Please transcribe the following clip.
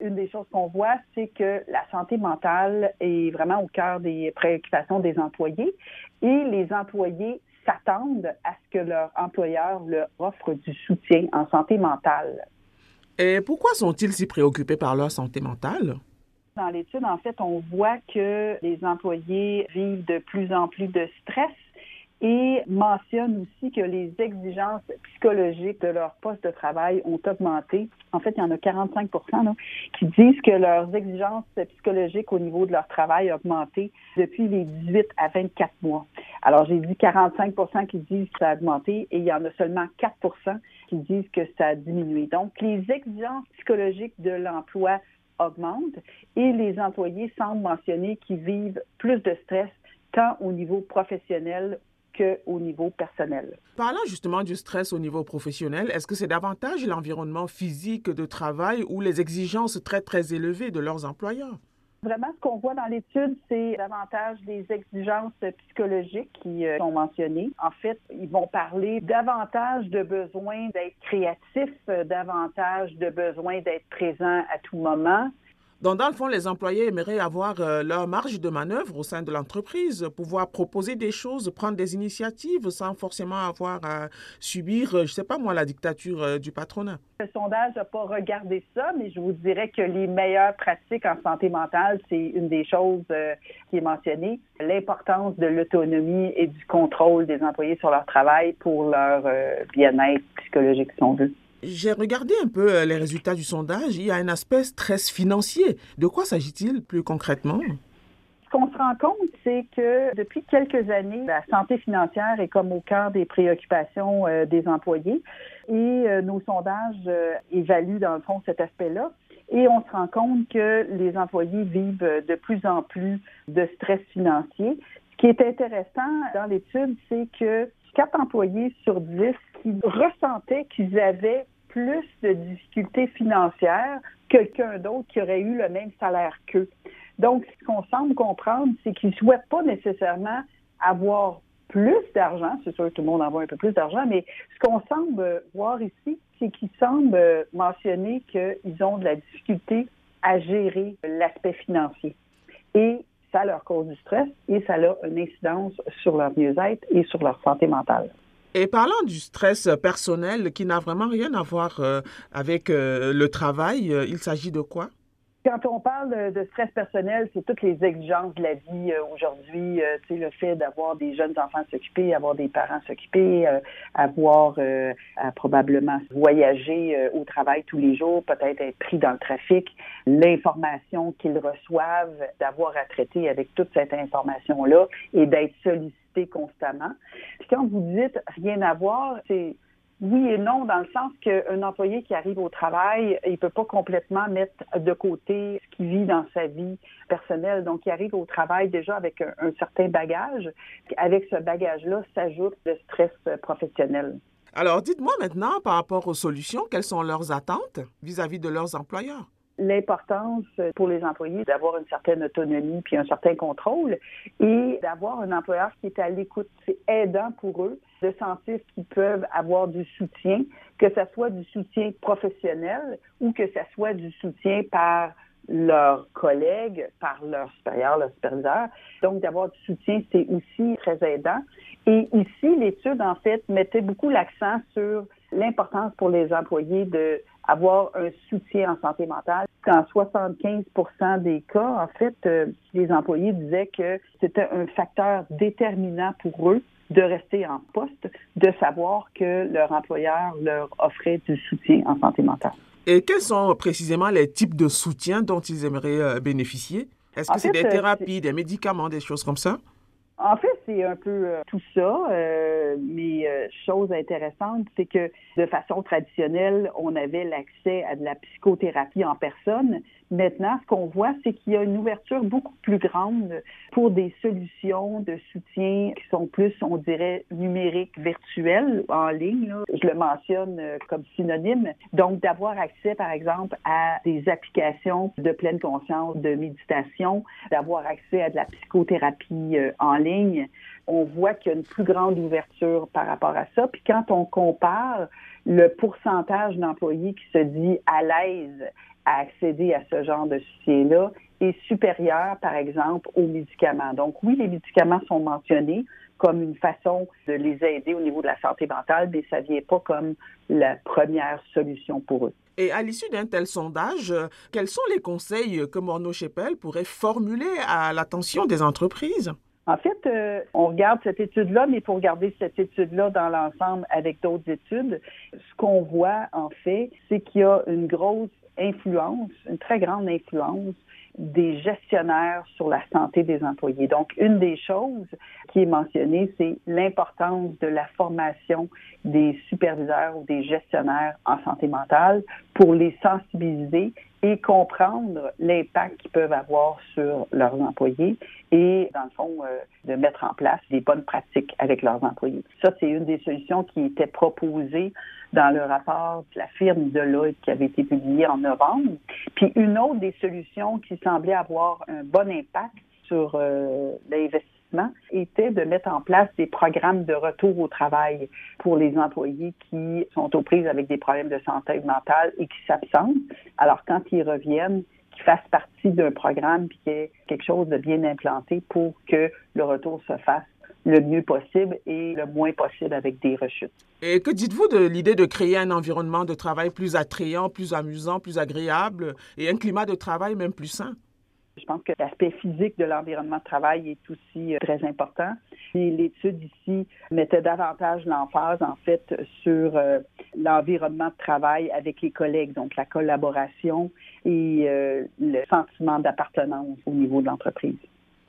Une des choses qu'on voit, c'est que la santé mentale est vraiment au cœur des préoccupations des employés et les employés s'attendent à ce que leur employeur leur offre du soutien en santé mentale. Et pourquoi sont-ils si préoccupés par leur santé mentale? Dans l'étude, en fait, on voit que les employés vivent de plus en plus de stress et mentionne aussi que les exigences psychologiques de leur poste de travail ont augmenté. En fait, il y en a 45 là, qui disent que leurs exigences psychologiques au niveau de leur travail ont augmenté depuis les 18 à 24 mois. Alors, j'ai dit 45% qui disent que ça a augmenté et il y en a seulement 4% qui disent que ça a diminué. Donc, les exigences psychologiques de l'emploi augmentent et les employés semblent mentionner qu'ils vivent plus de stress tant au niveau professionnel qu'au niveau personnel. Parlant justement du stress au niveau professionnel, est-ce que c'est davantage l'environnement physique de travail ou les exigences très, très élevées de leurs employeurs? Vraiment, ce qu'on voit dans l'étude, c'est davantage les exigences psychologiques qui euh, sont mentionnées. En fait, ils vont parler davantage de besoin d'être créatif, euh, davantage de besoin d'être présent à tout moment, donc, dans le fond, les employés aimeraient avoir euh, leur marge de manœuvre au sein de l'entreprise, pouvoir proposer des choses, prendre des initiatives sans forcément avoir à subir, euh, je ne sais pas moi, la dictature euh, du patronat. Le sondage n'a pas regardé ça, mais je vous dirais que les meilleures pratiques en santé mentale, c'est une des choses qui est mentionnée. L'importance de l'autonomie et du contrôle des employés sur leur travail pour leur bien-être psychologique, si on veut. J'ai regardé un peu euh, les résultats du sondage. Il y a un aspect stress financier. De quoi s'agit-il plus concrètement? Ce qu'on se rend compte, c'est que depuis quelques années, la santé financière est comme au cœur des préoccupations euh, des employés et euh, nos sondages évaluent dans le fond cet aspect-là. Et on se rend compte que les employés vivent de plus en plus de stress financier. Ce qui est intéressant dans l'étude, c'est que quatre employés sur dix qui ressentaient qu'ils avaient plus de difficultés financières que quelqu'un d'autre qui aurait eu le même salaire qu'eux. Donc, ce qu'on semble comprendre, c'est qu'ils ne souhaitent pas nécessairement avoir plus d'argent. C'est sûr que tout le monde en veut un peu plus d'argent, mais ce qu'on semble voir ici, c'est qu'ils semblent mentionner qu'ils ont de la difficulté à gérer l'aspect financier. Et ça leur cause du stress et ça a une incidence sur leur mieux-être et sur leur santé mentale. Et parlant du stress personnel qui n'a vraiment rien à voir euh, avec euh, le travail, euh, il s'agit de quoi? Quand on parle de stress personnel, c'est toutes les exigences de la vie aujourd'hui. tu sais, le fait d'avoir des jeunes enfants s'occuper, avoir des parents s'occuper, avoir à probablement voyager au travail tous les jours, peut-être être pris dans le trafic, l'information qu'ils reçoivent, d'avoir à traiter avec toute cette information-là et d'être sollicité constamment. Puis quand vous dites rien à voir, c'est oui et non, dans le sens qu'un employé qui arrive au travail, il peut pas complètement mettre de côté ce qu'il vit dans sa vie personnelle. Donc, il arrive au travail déjà avec un, certain bagage. Avec ce bagage-là s'ajoute le stress professionnel. Alors, dites-moi maintenant, par rapport aux solutions, quelles sont leurs attentes vis à -vis de leurs employeurs? L'importance pour les employés d'avoir une certaine autonomie puis un certain contrôle et d'avoir un employeur qui est à l'écoute. C'est aidant pour eux de sentir qu'ils peuvent avoir du soutien, que ce soit du soutien professionnel ou que ce soit du soutien par leurs collègues, par leur supérieur, leur superviseur. Donc, d'avoir du soutien, c'est aussi très aidant. Et ici, l'étude, en fait, mettait beaucoup l'accent sur l'importance pour les employés de avoir un soutien en santé mentale. Dans 75% des cas, en fait, euh, les employés disaient que c'était un facteur déterminant pour eux de rester en poste, de savoir que leur employeur leur offrait du soutien en santé mentale. Et quels sont précisément les types de soutien dont ils aimeraient euh, bénéficier? Est-ce que c'est des euh, thérapies, des médicaments, des choses comme ça? En fait, c'est un peu tout ça, mais chose intéressante, c'est que de façon traditionnelle, on avait l'accès à de la psychothérapie en personne, Maintenant, ce qu'on voit, c'est qu'il y a une ouverture beaucoup plus grande pour des solutions de soutien qui sont plus, on dirait, numériques, virtuelles, en ligne. Je le mentionne euh, comme synonyme. Donc, d'avoir accès, par exemple, à des applications de pleine conscience, de méditation, d'avoir accès à de la psychothérapie euh, en ligne. On voit qu'il y a une plus grande ouverture par rapport à ça. Puis quand on compare le pourcentage d'employés qui se dit à l'aise à accéder à ce genre de soutien-là est supérieur, par exemple, aux médicaments. Donc oui, les médicaments sont mentionnés comme une façon de les aider au niveau de la santé mentale, mais ça vient pas comme la première solution pour eux. Et à l'issue d'un tel sondage, quels sont les conseils que Morneau Chepel pourrait formuler à l'attention des entreprises? En fait, euh, on regarde cette étude-là, mais il faut regarder cette étude-là dans l'ensemble avec d'autres études. Ce qu'on voit, en fait, c'est qu'il y a une grosse influence, une très grande influence des gestionnaires sur la santé des employés. Donc, une des choses qui est mentionnée, c'est l'importance de la formation des superviseurs ou des gestionnaires en santé mentale pour les sensibiliser et comprendre l'impact qu'ils peuvent avoir sur leurs employés et, dans le fond, euh, de mettre en place des bonnes pratiques avec leurs employés. Ça, c'est une des solutions qui était proposée dans le rapport de la firme Deloitte qui avait été publié en novembre. Puis une autre des solutions qui semblait avoir un bon impact sur euh, l'investissement était de mettre en place des programmes de retour au travail pour les employés qui sont aux prises avec des problèmes de santé mentale et qui s'absentent. Alors quand ils reviennent, qu'ils fassent partie d'un programme puis qu'il y ait quelque chose de bien implanté pour que le retour se fasse le mieux possible et le moins possible avec des rechutes. Et que dites-vous de l'idée de créer un environnement de travail plus attrayant, plus amusant, plus agréable et un climat de travail même plus sain? Je pense que l'aspect physique de l'environnement de travail est aussi euh, très important. L'étude ici mettait davantage l'emphase, en fait, sur euh, l'environnement de travail avec les collègues, donc la collaboration et euh, le sentiment d'appartenance au niveau de l'entreprise.